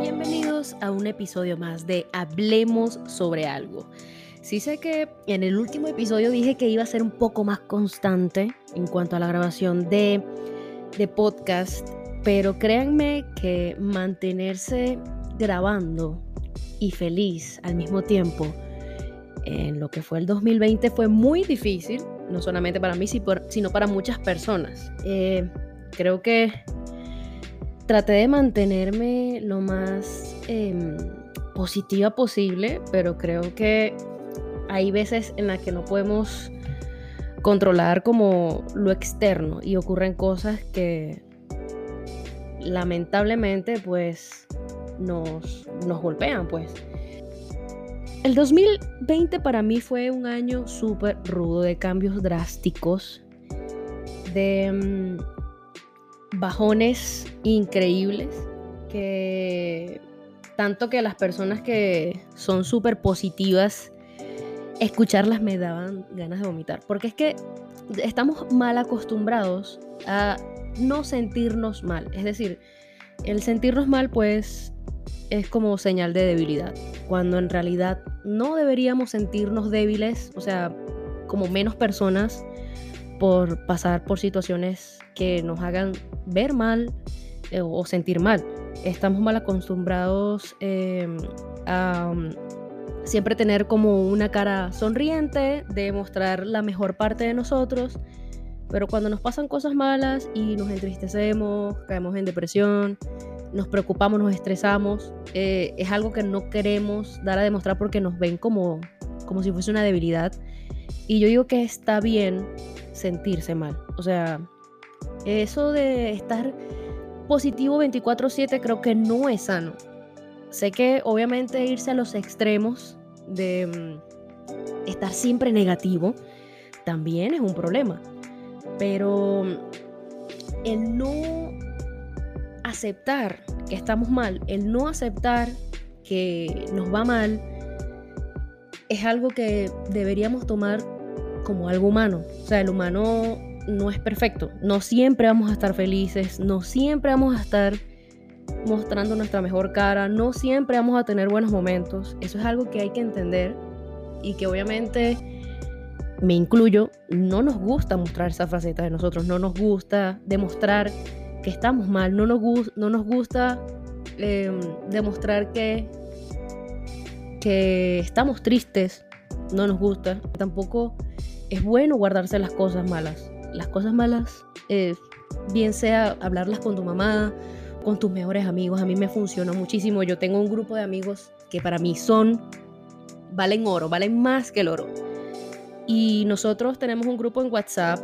Bienvenidos a un episodio más de Hablemos sobre algo. Sí sé que en el último episodio dije que iba a ser un poco más constante en cuanto a la grabación de, de podcast, pero créanme que mantenerse grabando y feliz al mismo tiempo en lo que fue el 2020 fue muy difícil, no solamente para mí, sino para muchas personas. Eh, creo que traté de mantenerme lo más em, positiva posible, pero creo que hay veces en las que no podemos controlar como lo externo y ocurren cosas que lamentablemente pues nos, nos golpean pues. El 2020 para mí fue un año súper rudo de cambios drásticos, de mm, bajones increíbles, que tanto que las personas que son súper positivas, escucharlas me daban ganas de vomitar, porque es que estamos mal acostumbrados a no sentirnos mal, es decir, el sentirnos mal pues es como señal de debilidad, cuando en realidad no deberíamos sentirnos débiles, o sea, como menos personas por pasar por situaciones que nos hagan ver mal eh, o sentir mal. Estamos mal acostumbrados em, a um, siempre tener como una cara sonriente, de mostrar la mejor parte de nosotros, pero cuando nos pasan cosas malas y nos entristecemos, caemos en depresión, nos preocupamos, nos estresamos, eh, es algo que no queremos dar a demostrar porque nos ven como, como si fuese una debilidad. Y yo digo que está bien sentirse mal. O sea, eso de estar positivo 24/7 creo que no es sano. Sé que obviamente irse a los extremos de mm, estar siempre negativo también es un problema. Pero el no aceptar que estamos mal, el no aceptar que nos va mal, es algo que deberíamos tomar como algo humano. O sea, el humano no es perfecto. No siempre vamos a estar felices, no siempre vamos a estar mostrando nuestra mejor cara, no siempre vamos a tener buenos momentos. Eso es algo que hay que entender y que obviamente me incluyo, no nos gusta mostrar esa faceta de nosotros, no nos gusta demostrar estamos mal, no nos, no nos gusta em, demostrar que, que estamos tristes, no nos gusta. Tampoco es bueno guardarse las cosas malas. Las cosas malas, bien sea hablarlas con tu mamá, con tus mejores amigos, a mí me funciona muchísimo. Yo tengo un grupo de amigos que para mí son, valen oro, valen más que el oro. Y nosotros tenemos un grupo en WhatsApp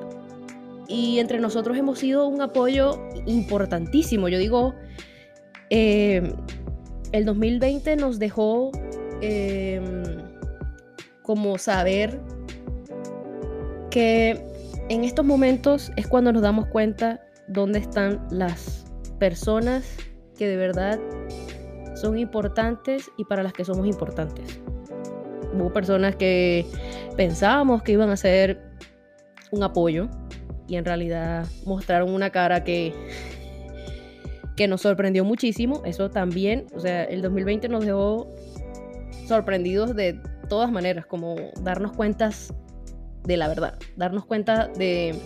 y entre nosotros hemos sido un apoyo importantísimo. Yo digo, eh, el 2020 nos dejó em, como saber que en estos momentos es cuando nos damos cuenta dónde están las personas que de verdad son importantes y para las que somos importantes. Hubo personas que pensábamos que iban a ser un apoyo, y en realidad mostraron una cara que, que nos sorprendió muchísimo. Eso también, o sea, el 2020 nos dejó sorprendidos de todas maneras, como darnos cuentas de la verdad, darnos cuenta de,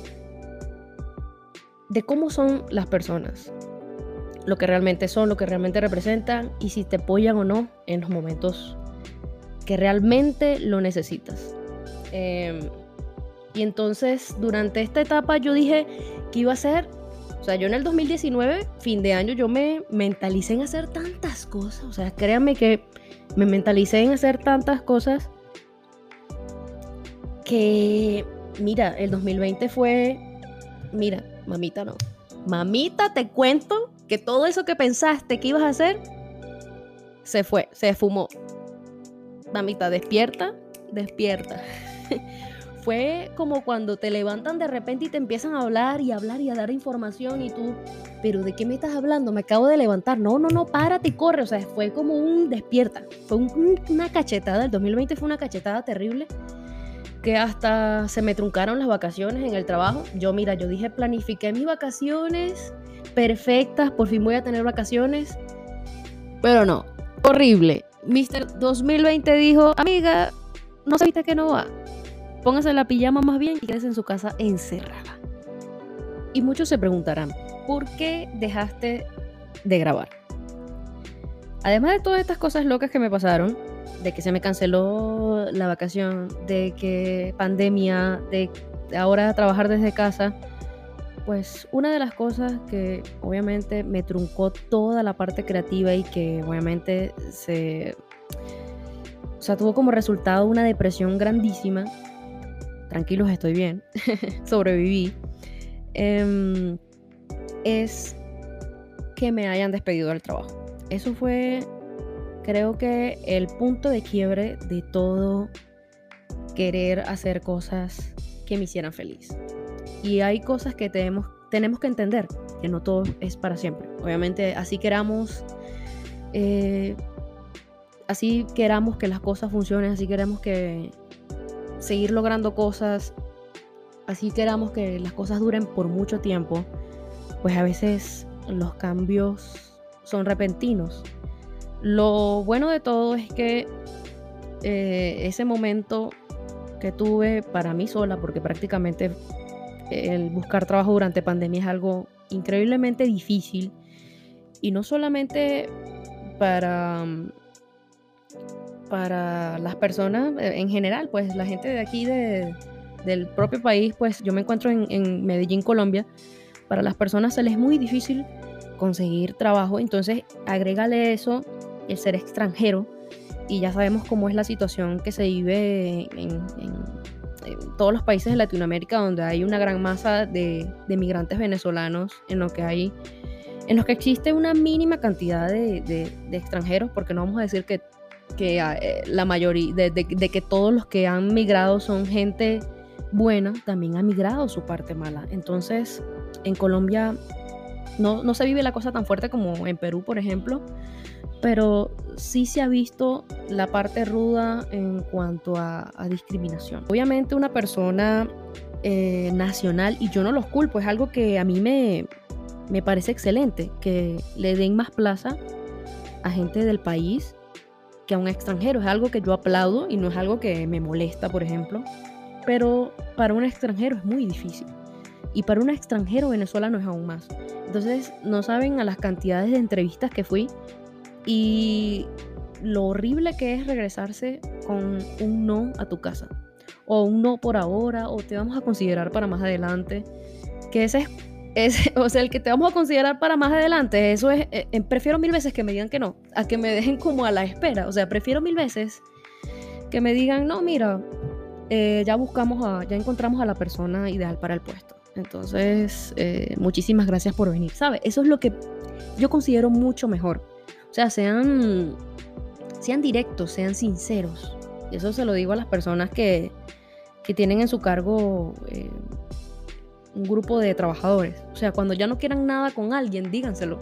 de cómo son las personas, lo que realmente son, lo que realmente representan y si te apoyan o no en los momentos que realmente lo necesitas. Eh, y entonces durante esta etapa yo dije que iba a ser, o sea, yo en el 2019, fin de año, yo me mentalicé en hacer tantas cosas, o sea, créanme que me mentalicé en hacer tantas cosas que, mira, el 2020 fue, mira, mamita no, mamita te cuento que todo eso que pensaste que ibas a hacer, se fue, se fumó. Mamita, despierta, despierta. fue como cuando te levantan de repente y te empiezan a hablar y hablar y a dar información y tú, pero ¿de qué me estás hablando? Me acabo de levantar. No, no, no, párate y corre. O sea, fue como un despierta. Fue una cachetada. El 2020 fue una cachetada terrible. que hasta se me truncaron las vacaciones en el trabajo. Yo, mira, yo dije, planifiqué mis vacaciones perfectas, por fin voy a tener vacaciones. Pero no, horrible. Mr. 2020 dijo, amiga, no sabiste que no va. Póngase la pijama más bien y quédese en su casa encerrada. Y muchos se preguntarán, ¿por qué dejaste de grabar? Además de todas estas cosas locas que me pasaron, de que se me canceló la vacación, de que pandemia, de ahora trabajar desde casa, pues una de las cosas que obviamente me truncó toda la parte creativa y que obviamente se... O sea, tuvo como resultado una depresión grandísima. Tranquilos, estoy bien. Sobreviví. Em, es que me hayan despedido del trabajo. Eso fue creo que el punto de quiebre de todo querer hacer cosas que me hicieran feliz. Y hay cosas que tenemos, tenemos que entender, que no todo es para siempre. Obviamente, así queramos, eh, así queramos que las cosas funcionen, así queremos que seguir logrando cosas, así queramos que las cosas duren por mucho tiempo, pues a veces los cambios son repentinos. Lo bueno de todo es que eh, ese momento que tuve para mí sola, porque prácticamente el buscar trabajo durante pandemia es algo increíblemente difícil, y no solamente para, para las personas eh, en general, pues la gente de aquí del propio país, pues yo me encuentro en, en Medellín, Colombia, para las personas se les es muy difícil conseguir trabajo, entonces agrégale eso el ser extranjero y ya sabemos cómo es la situación que se vive en, todos los países de Latinoamérica donde hay una gran masa de, migrantes venezolanos, en lo que hay, en los que existe una mínima cantidad de, extranjeros, porque no vamos a decir que, que eh, la mayoría, de, que todos los que han migrado son gente buena, también ha migrado su parte mala. Entonces, en Colombia no, no se vive la cosa tan fuerte como en Perú, por ejemplo, pero sí se ha visto la parte ruda en cuanto a, discriminación. Obviamente una persona eh, nacional, y yo no los culpo, es algo que a mí me, me parece excelente, que le den más plaza a gente del país que a un extranjero. Es algo que yo aplaudo y no es algo que me molesta, por ejemplo. Pero para un extranjero es muy difícil. Y para un extranjero venezolano es aún más. Entonces, no saben a las cantidades de entrevistas que fui y lo horrible que es regresarse con un no a tu casa. O un no por ahora, o te vamos a considerar para más adelante. Que ese es, o sea, el que te vamos a considerar para más adelante, eso es, eh, eh, prefiero mil veces que me digan que no, a que me dejen como a la espera. O sea, prefiero mil veces que me digan, no, mira, eh, ya buscamos, a, ya encontramos a la persona ideal para el puesto. Entonces, muchísimas gracias por venir. ¿Sabe? Eso es lo que yo considero mucho mejor o sea, sean, sean directos, sean sinceros. Eso se lo digo a las personas que, tienen en su cargo un grupo de trabajadores. O sea, cuando ya no quieran nada con alguien, díganselo.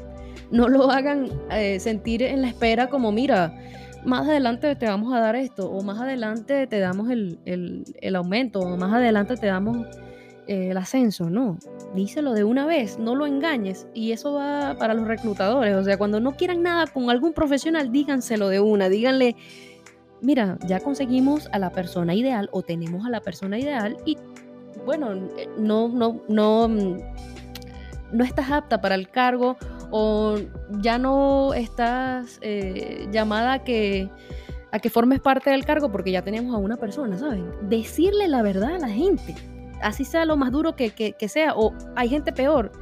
No lo hagan eh, sentir en la espera como, mira, más adelante te vamos a dar esto, o más adelante te damos el, el aumento, o más adelante te damos eh, el ascenso, no. Díselo de una vez, no lo engañes. Y eso va para los reclutadores. O sea, cuando no quieran nada con algún profesional, díganselo de una. Díganle, mira, ya conseguimos a la persona ideal o tenemos a la persona ideal y bueno, no, no, no, no estás apta para el cargo o ya no estás eh, llamada a que a que formes parte del cargo porque ya tenemos a una persona, ¿saben? Decirle la verdad a la gente así sea lo más duro que, sea, o hay gente peor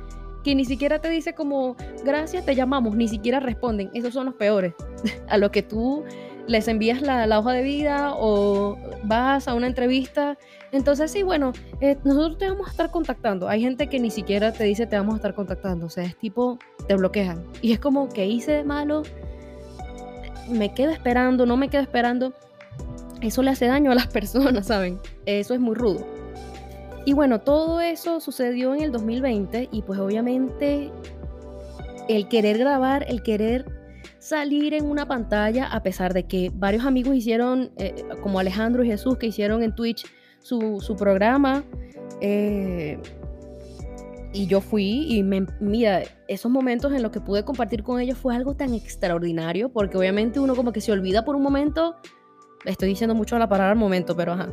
que ni siquiera te dice como gracias, te llamamos, ni siquiera responden. Esos son los peores. a lo que tú les envías la, hoja de vida o vas a una entrevista. Entonces sí, bueno, eh, nosotros te vamos a estar contactando. Hay gente que ni siquiera te dice te vamos a estar contactando. O sea, es tipo, te bloquean. Y es como, que hice de malo? Me quedo esperando, no me quedo esperando. Eso le hace daño a las personas, ¿saben? Eso es muy rudo. Y bueno, todo eso sucedió en el 2020 y pues obviamente el querer grabar, el querer salir en una pantalla, a pesar de que varios amigos hicieron, eh, como Alejandro y Jesús, que hicieron en Twitch su, programa. Eh, y yo fui y me, mira, esos momentos en los que pude compartir con ellos fue algo tan extraordinario, porque obviamente uno como que se olvida por un momento, estoy diciendo mucho la palabra momento, pero ajá.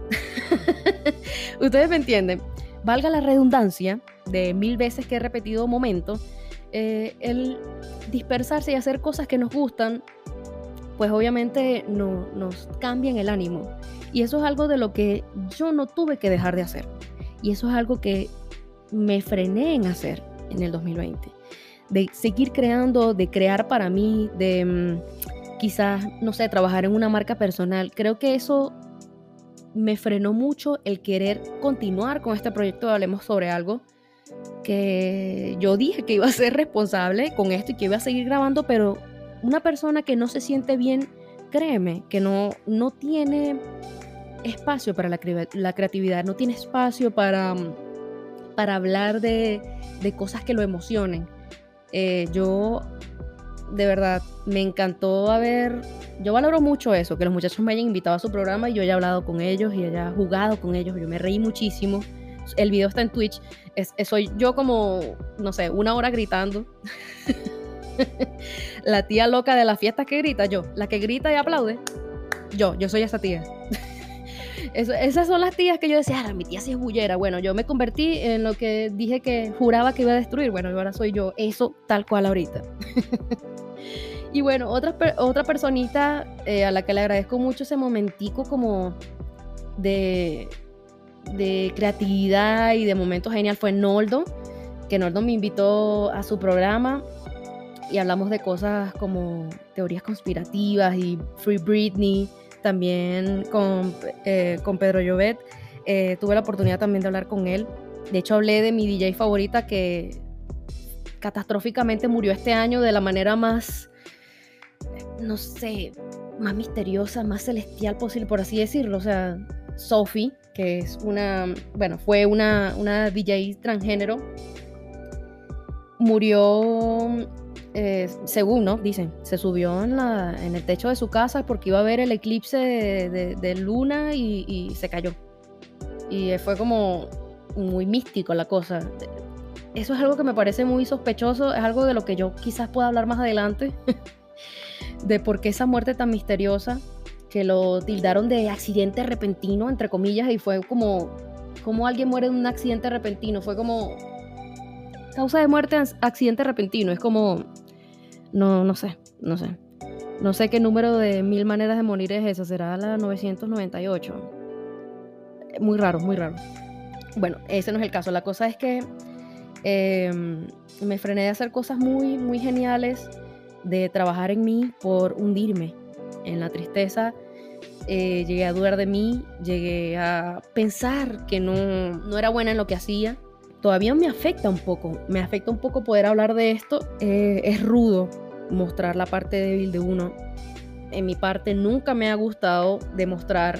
Ustedes me entienden. Valga la redundancia de mil veces que he repetido momento, eh, el dispersarse y hacer cosas que nos gustan, pues obviamente no, nos cambian el ánimo. Y eso es algo de lo que yo no tuve que dejar de hacer. Y eso es algo que me frené en hacer en el 2020. De seguir creando, de crear para mí, de mm, quizás, no sé, trabajar en una marca personal. Creo que eso me frenó mucho el querer continuar con este proyecto de Hablemos sobre algo que yo dije que iba a ser responsable con esto y que iba a seguir grabando, pero una persona que no se siente bien, créeme, que no, no tiene espacio para la, la creatividad, no tiene espacio para para hablar de, cosas que lo emocionen. Eh, yo, de verdad, me encantó haber, yo valoro mucho eso, que los muchachos me hayan invitado a su programa y yo haya hablado con ellos y haya jugado con ellos, yo me reí muchísimo. El video está en Twitch, es, soy yo como, no sé, una hora gritando. la tía loca de las fiestas que grita, yo, la que grita y aplaude, yo, yo soy esa tía esas son las tías que yo decía, ah, mi tía sí es bullera. Bueno, yo me convertí en lo que dije que juraba que iba a destruir. Bueno, ahora soy yo, eso tal cual ahorita. y bueno, otra, otra personita eh, a la que le agradezco mucho ese momentico como de, de creatividad y de momento genial fue Noldo, que Noldo me invitó a su programa y hablamos de cosas como teorías conspirativas y Free Britney también con, eh, con Pedro Llobet. Eh, tuve la oportunidad también de hablar con él. De hecho, hablé de mi DJ favorita que catastróficamente murió este año de la manera más, no sé, más misteriosa, más celestial posible, por así decirlo. O sea, Sophie, que es una, bueno, fue una, una DJ transgénero, murió eh, según, ¿no? Dicen, se subió en, la, en el techo de su casa porque iba a ver el eclipse de, luna y, se cayó. Y fue como muy místico la cosa. Eso es algo que me parece muy sospechoso, es algo de lo que yo quizás pueda hablar más adelante, de por qué esa muerte tan misteriosa, que lo tildaron de accidente repentino, entre comillas, y fue como, como alguien muere en un accidente repentino, fue como causa de muerte, accidente repentino, es como no, no sé, no sé. No sé qué número de mil maneras de morir es esa, será la 998. Muy raro, muy raro. Bueno, ese no es el caso. La cosa es que em, me frené de hacer cosas muy, muy geniales, de trabajar en mí por hundirme en la tristeza. Eh, llegué a dudar de mí, llegué a pensar que no, no era buena en lo que hacía todavía me afecta un poco, me afecta un poco poder hablar de esto. Eh, es rudo mostrar la parte débil de uno. En mi parte nunca me ha gustado demostrar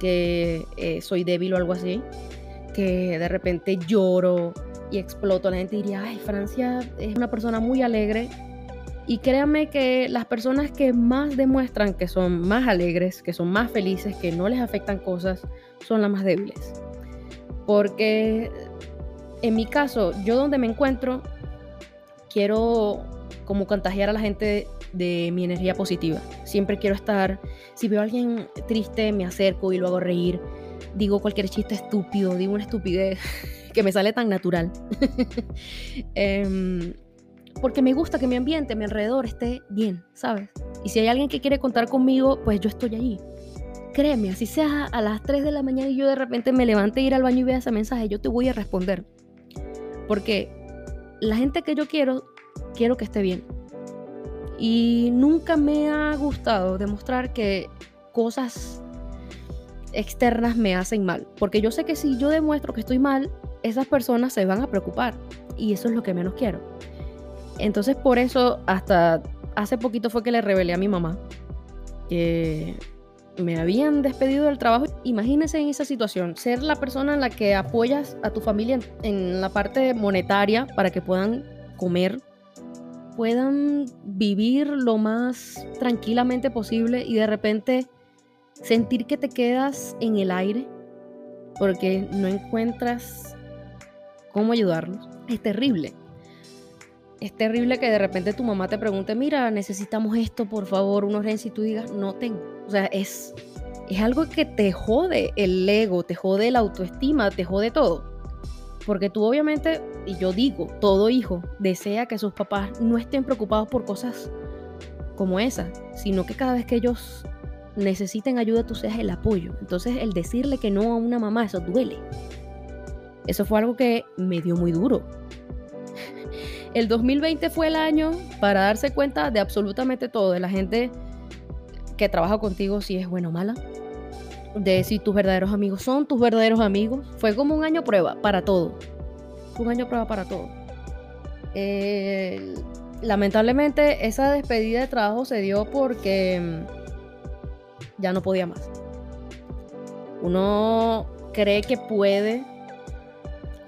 que eh, soy débil o algo así, que de repente lloro y exploto. La gente diría, ay, Francia es una persona muy alegre. Y créanme que las personas que más demuestran que son más alegres, que son más felices, que no les afectan cosas, son las más débiles. Porque en mi caso, yo donde me encuentro, quiero como contagiar a la gente de, mi energía positiva. Siempre quiero estar, si veo a alguien triste, me acerco y lo hago reír. Digo cualquier chiste estúpido, digo una estupidez que me sale tan natural. Em, porque me gusta que mi ambiente, mi alrededor esté bien, ¿sabes? Y si hay alguien que quiere contar conmigo, pues yo estoy allí. Créeme, así sea a las 3 de la mañana y yo de repente me levante ir al baño y vea ese mensaje, yo te voy a responder. Porque la gente que yo quiero, quiero que esté bien. Y nunca me ha gustado demostrar que cosas externas me hacen mal. Porque yo sé que si yo demuestro que estoy mal, esas personas se van a preocupar. Y eso es lo que menos quiero. Entonces por eso hasta hace poquito fue que le revelé a mi mamá que me habían despedido del trabajo. Imagínense en esa situación, ser la persona en la que apoyas a tu familia en, la parte monetaria para que puedan comer, puedan vivir lo más tranquilamente posible y de repente sentir que te quedas en el aire porque no encuentras cómo ayudarlos. Es terrible. Es terrible que de repente tu mamá te pregunte, mira, necesitamos esto, por favor, una urgencia, y tú digas, no tengo. O sea, es, es algo que te jode el ego, te jode la autoestima, te jode todo. Porque tú obviamente, y yo digo, todo hijo desea que sus papás no estén preocupados por cosas como esa, sino que cada vez que ellos necesiten ayuda tú seas el apoyo. Entonces el decirle que no a una mamá, eso duele. Eso fue algo que me dio muy duro. El 2020 fue el año para darse cuenta de absolutamente todo, de la gente que trabaja contigo, si es buena o mala, de si tus verdaderos amigos son tus verdaderos amigos. Fue como un año prueba para todo. Fue un año prueba para todo. lamentablemente esa despedida de trabajo se dio porque mm, ya no podía más. Uno cree que puede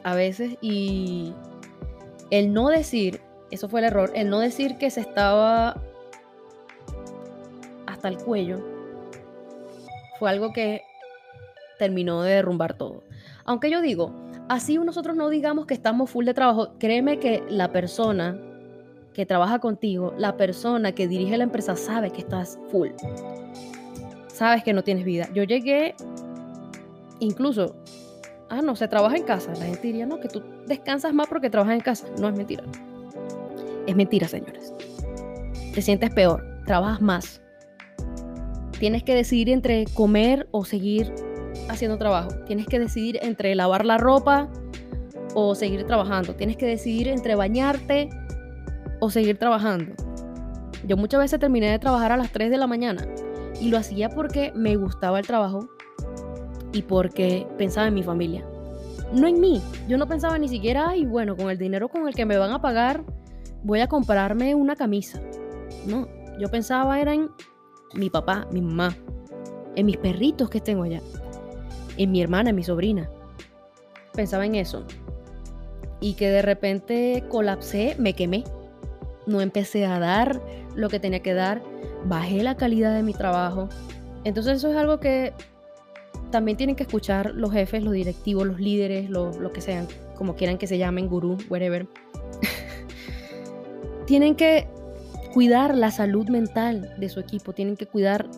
a veces y el no decir, eso fue el error, el no decir que se estaba hasta el cuello fue algo que terminó de derrumbar todo. Aunque yo digo, así nosotros no digamos que estamos full de trabajo, créeme que la persona que trabaja contigo, la persona que dirige la empresa sabe que estás full. Sabes que no tienes vida. Yo llegué, incluso, ah, no, se trabaja en casa. La gente diría, no, que tú descansas más porque trabajas en casa. No es mentira. Es mentira, señores. Te sientes peor, trabajas más. Tienes que decidir entre comer o seguir haciendo trabajo. Tienes que decidir entre lavar la ropa o seguir trabajando. Tienes que decidir entre bañarte o seguir trabajando. Yo muchas veces terminé de trabajar a las 3 de la mañana y lo hacía porque me gustaba el trabajo y porque pensaba en mi familia. No en mí. Yo no pensaba ni siquiera, ay, bueno, con el dinero con el que me van a pagar voy a comprarme una camisa. No, yo pensaba era en mi papá, mi mamá, en mis perritos que tengo allá, en mi hermana, en mi sobrina. Pensaba en eso. Y que de repente colapsé, me quemé. No empecé a dar lo que tenía que dar, bajé la calidad de mi trabajo. Entonces eso es algo que también tienen que escuchar los jefes, los directivos, los líderes, lo, que sean, como quieran que se llamen, gurú, whatever. tienen que cuidar la salud mental de su equipo, tienen que cuidar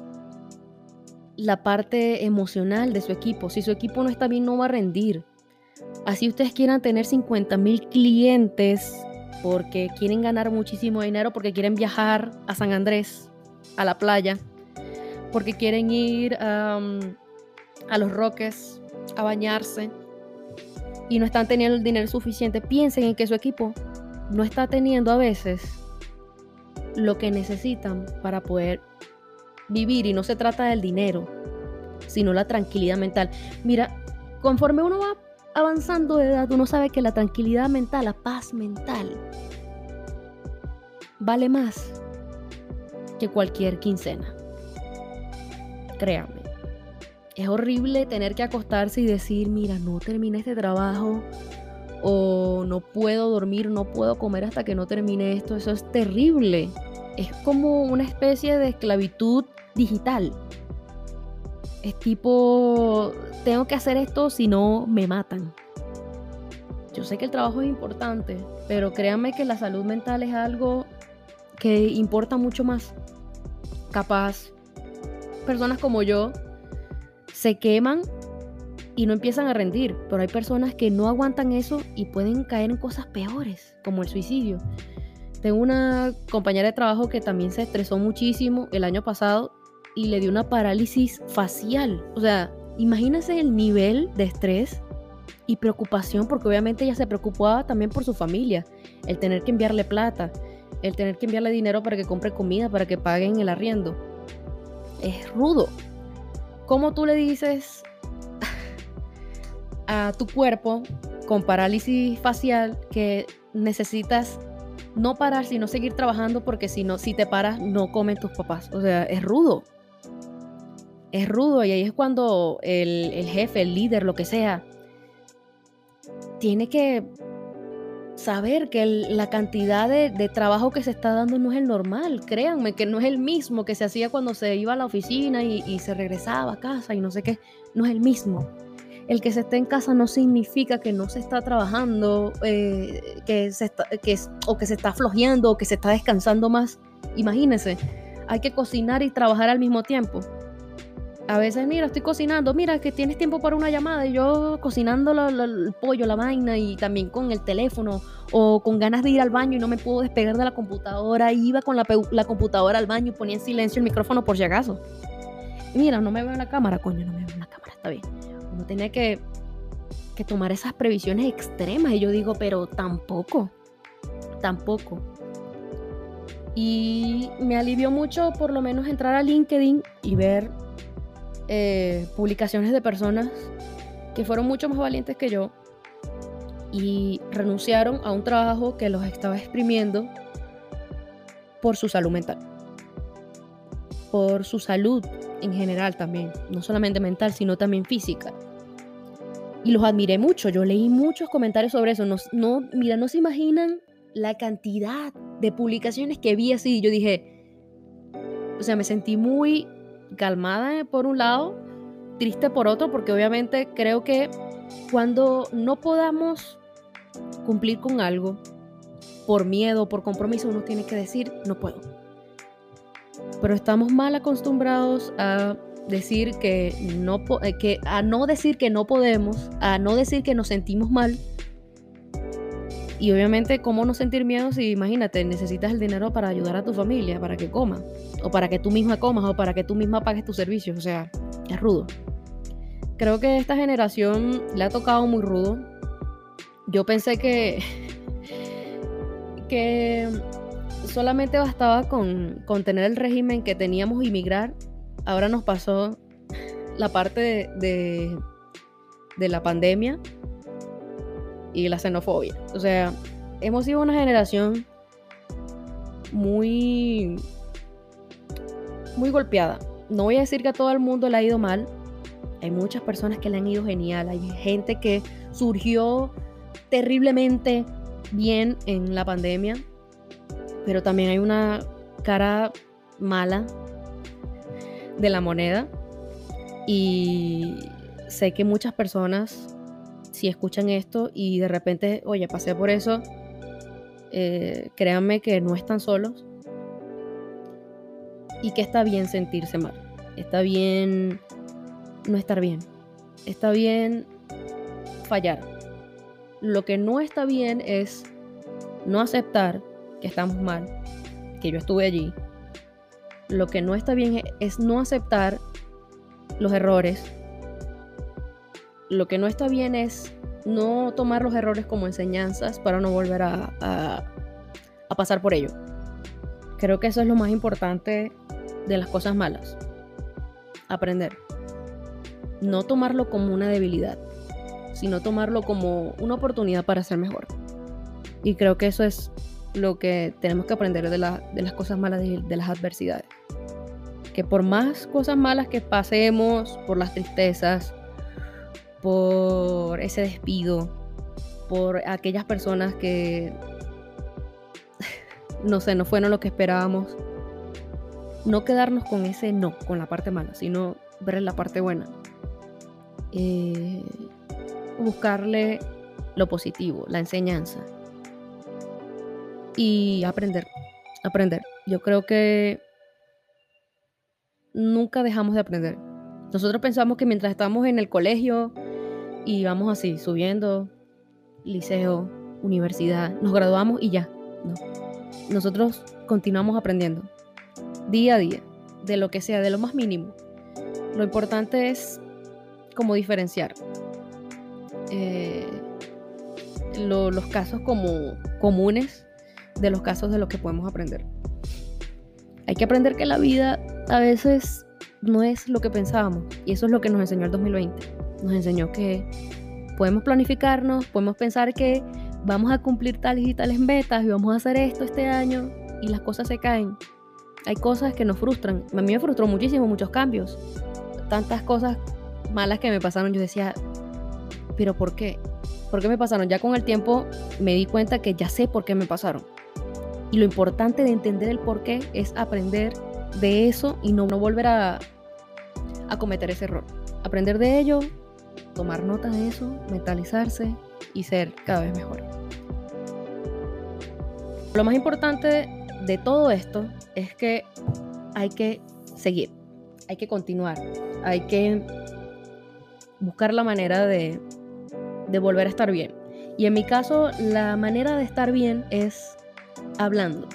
la parte emocional de su equipo. Si su equipo no está bien, no va a rendir. Así ustedes quieran tener 50 mil clientes porque quieren ganar muchísimo dinero, porque quieren viajar a San Andrés, a la playa, porque quieren ir a los roques a bañarse y no están teniendo el dinero suficiente, piensen en que su equipo no está teniendo a veces lo que necesitan para poder vivir y no se trata del dinero, sino la tranquilidad mental. Mira, conforme uno va avanzando de edad, uno sabe que la tranquilidad mental, la paz mental, vale más que cualquier quincena. Créanme. Es horrible tener que acostarse y decir, mira, no terminé este trabajo, o no puedo dormir, no puedo comer hasta que no termine esto. Eso es terrible. Es como una especie de esclavitud digital. Es tipo, tengo que hacer esto si no me matan. Yo sé que el trabajo es importante, pero créanme que la salud mental es algo que importa mucho más. Capaz, personas como yo se queman y no empiezan a rendir, pero hay personas que no aguantan eso y pueden caer en cosas peores, como el suicidio. Tengo una compañera de trabajo que también se estresó muchísimo el año pasado y le dio una parálisis facial. O sea, imagínense el nivel de estrés y preocupación, porque obviamente ella se preocupaba también por su familia, el tener que enviarle plata, el tener que enviarle dinero para que compre comida, para que paguen el arriendo. Es rudo. ¿Cómo tú le dices a tu cuerpo con parálisis facial que necesitas no parar, sino seguir trabajando porque si no, si te paras, no comen tus papás. O sea, es rudo. Es rudo y ahí es cuando el, jefe, el líder, lo que sea, tiene que saber que la cantidad de, trabajo que se está dando no es el normal. Créanme que no es el mismo que se hacía cuando se iba a la oficina y, y se regresaba a casa y no sé qué. No es el mismo el que se esté en casa no significa que no se está trabajando, eh, que se está, que, o que se está flojeando o que se está descansando más. Imagínense, hay que cocinar y trabajar al mismo tiempo. A veces, mira, estoy cocinando, mira, que tienes tiempo para una llamada y yo cocinando el pollo, la vaina y también con el teléfono o con ganas de ir al baño y no me puedo despegar de la computadora. Iba con la, computadora al baño y ponía en silencio el micrófono por si acaso. Mira, no me veo en la cámara, coño, no me veo en la cámara, está bien uno tenía que, que tomar esas previsiones extremas. Y yo digo, pero tampoco, tampoco. Y me alivió mucho por lo menos entrar a LinkedIn y ver eh, publicaciones de personas que fueron mucho más valientes que yo y renunciaron a un trabajo que los estaba exprimiendo por su salud mental, por su salud en general también, no solamente mental, sino también física. Y los admiré mucho, yo leí muchos comentarios sobre eso. No, no, mira, no se imaginan la cantidad de publicaciones que vi así. Yo dije, o sea, me sentí muy calmada por un lado, triste por otro, porque obviamente creo que cuando no podamos cumplir con algo, por miedo, por compromiso, uno tiene que decir, no puedo pero estamos mal acostumbrados a decir que no eh, que a no decir que no podemos, a no decir que nos sentimos mal. Y obviamente, ¿cómo no sentir miedo si imagínate, necesitas el dinero para ayudar a tu familia, para que coma, o para que tú misma comas, o para que tú misma pagues tus servicios? O sea, es rudo. Creo que esta generación le ha tocado muy rudo. Yo pensé que, que solamente bastaba con, tener el régimen que teníamos inmigrar. Ahora nos pasó la parte de, de, la pandemia y la xenofobia. O sea, hemos sido una generación muy, muy golpeada. No voy a decir que a todo el mundo le ha ido mal. Hay muchas personas que le han ido genial. Hay gente que surgió terriblemente bien en la pandemia pero también hay una cara mala de la moneda y sé que muchas personas si escuchan esto y de repente, oye, pasé por eso, eh, créanme que no están solos y que está bien sentirse mal, está bien no estar bien, está bien fallar. Lo que no está bien es no aceptar que estamos mal, que yo estuve allí. Lo que no está bien es no aceptar los errores. Lo que no está bien es no tomar los errores como enseñanzas para no volver a, pasar por ello. Creo que eso es lo más importante de las cosas malas. Aprender. No tomarlo como una debilidad, sino tomarlo como una oportunidad para ser mejor. Y creo que eso es lo que tenemos que aprender de, las cosas malas, de, de, las adversidades. Que por más cosas malas que pasemos, por las tristezas, por ese despido, por aquellas personas que, no sé, no fueron lo que esperábamos, no quedarnos con ese no, con la parte mala, sino ver la parte buena. Eh, buscarle lo positivo, la enseñanza, y aprender, aprender. Yo creo que nunca dejamos de aprender. Nosotros pensamos que mientras estamos en el colegio y así, subiendo, liceo, universidad, nos graduamos y ya. No. Nosotros continuamos aprendiendo día a día, de lo que sea, de lo más mínimo. Lo importante es como diferenciar eh, los casos como comunes de los casos de los que podemos aprender. Hay que aprender que la vida a veces no es lo que pensábamos y eso es lo que nos enseñó el 2020. Nos enseñó que podemos planificarnos, podemos pensar que vamos a cumplir tales y tales metas y vamos a hacer esto este año y las cosas se caen. Hay cosas que nos frustran. A mí me frustró muchísimo muchos cambios. Tantas cosas malas que me pasaron. Yo decía, pero ¿por qué? ¿Por qué me pasaron? Ya con el tiempo me di cuenta que ya sé por qué me pasaron. Y lo importante de entender el por qué es aprender de eso y no, volver a, a cometer ese error. Aprender de ello tomar nota de eso, mentalizarse y ser cada vez mejor. Lo más importante de todo esto es que hay que seguir, hay que continuar, hay que buscar la manera de, de volver a estar bien. Y en mi caso, la manera de estar bien es hablando,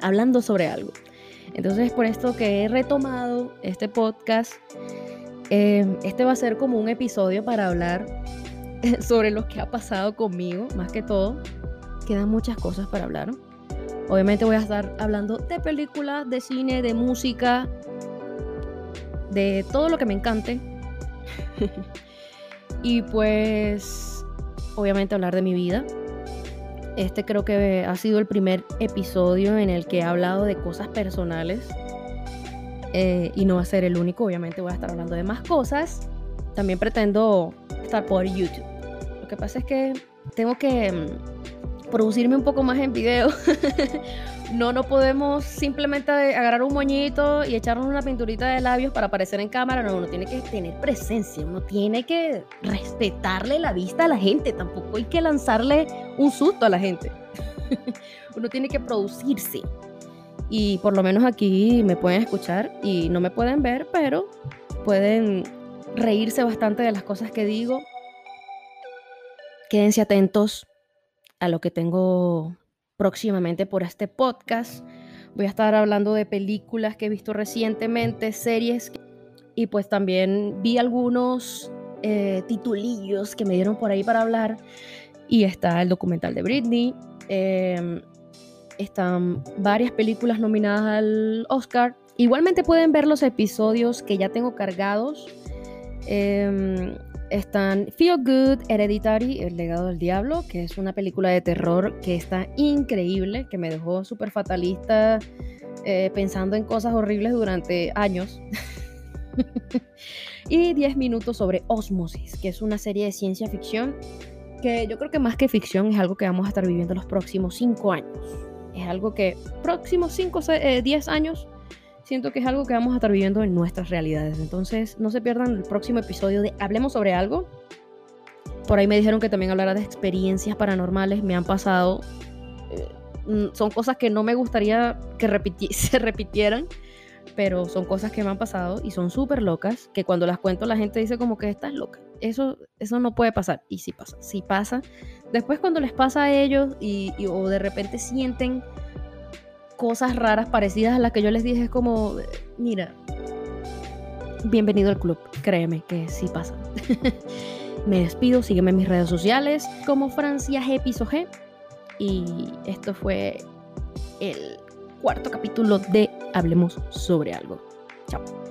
hablando sobre algo. Entonces, por esto que he retomado este podcast, em, este va a ser como un episodio para hablar sobre lo que ha pasado conmigo, más que todo. Quedan muchas cosas para hablar. Obviamente voy a estar hablando de películas, de cine, de música, de todo lo que me encante. y pues, obviamente hablar de mi vida, este creo que ha sido el primer episodio en el que he hablado de cosas personales. Eh, y no va a ser el único, obviamente voy a estar hablando de más cosas. También pretendo estar por YouTube. Lo que pasa es que tengo que mm, producirme un poco más en video No, no podemos simplemente agarrar un moñito y echarnos una pinturita de labios para aparecer en cámara. No, uno tiene que tener presencia, uno tiene que respetarle la vista a la gente. Tampoco hay que lanzarle un susto a la gente. uno tiene que producirse. Y por lo menos aquí me pueden escuchar y no me pueden ver, pero pueden reírse bastante de las cosas que digo. Quédense atentos a lo que tengo próximamente por este podcast. Voy a estar hablando de películas que he visto recientemente, series y pues también vi algunos eh, titulillos que me dieron por ahí para hablar y está el documental de Britney. Em, están varias películas nominadas al Oscar. Igualmente pueden ver los episodios que ya tengo cargados. Em, están Feel Good, Hereditary, El legado del diablo, que es una película de terror que está increíble, que me dejó súper fatalista, eh, pensando en cosas horribles durante años. y 10 minutos sobre Osmosis, que es una serie de ciencia ficción que yo creo que más que ficción es algo que vamos a estar viviendo los próximos 5 años. Es algo que próximos 5, 10 eh, años siento que es algo que vamos a estar viviendo en nuestras realidades. Entonces, no se pierdan el próximo episodio de Hablemos sobre algo. Por ahí me dijeron que también hablara de experiencias paranormales. Me han pasado. Eh, mm, son cosas que no me gustaría que se repitieran. Pero son cosas que me han pasado y son súper locas. Que cuando las cuento la gente dice como que estás loca. Eso, eso no puede pasar. Y sí pasa. Sí pasa. Después cuando les pasa a ellos y o de repente sienten cosas raras parecidas a las que yo les dije, es como, mira, bienvenido al club, créeme que sí pasa. Me despido, sígueme en mis redes sociales como Francia G. Y esto fue el cuarto capítulo de Hablemos sobre algo. Chao.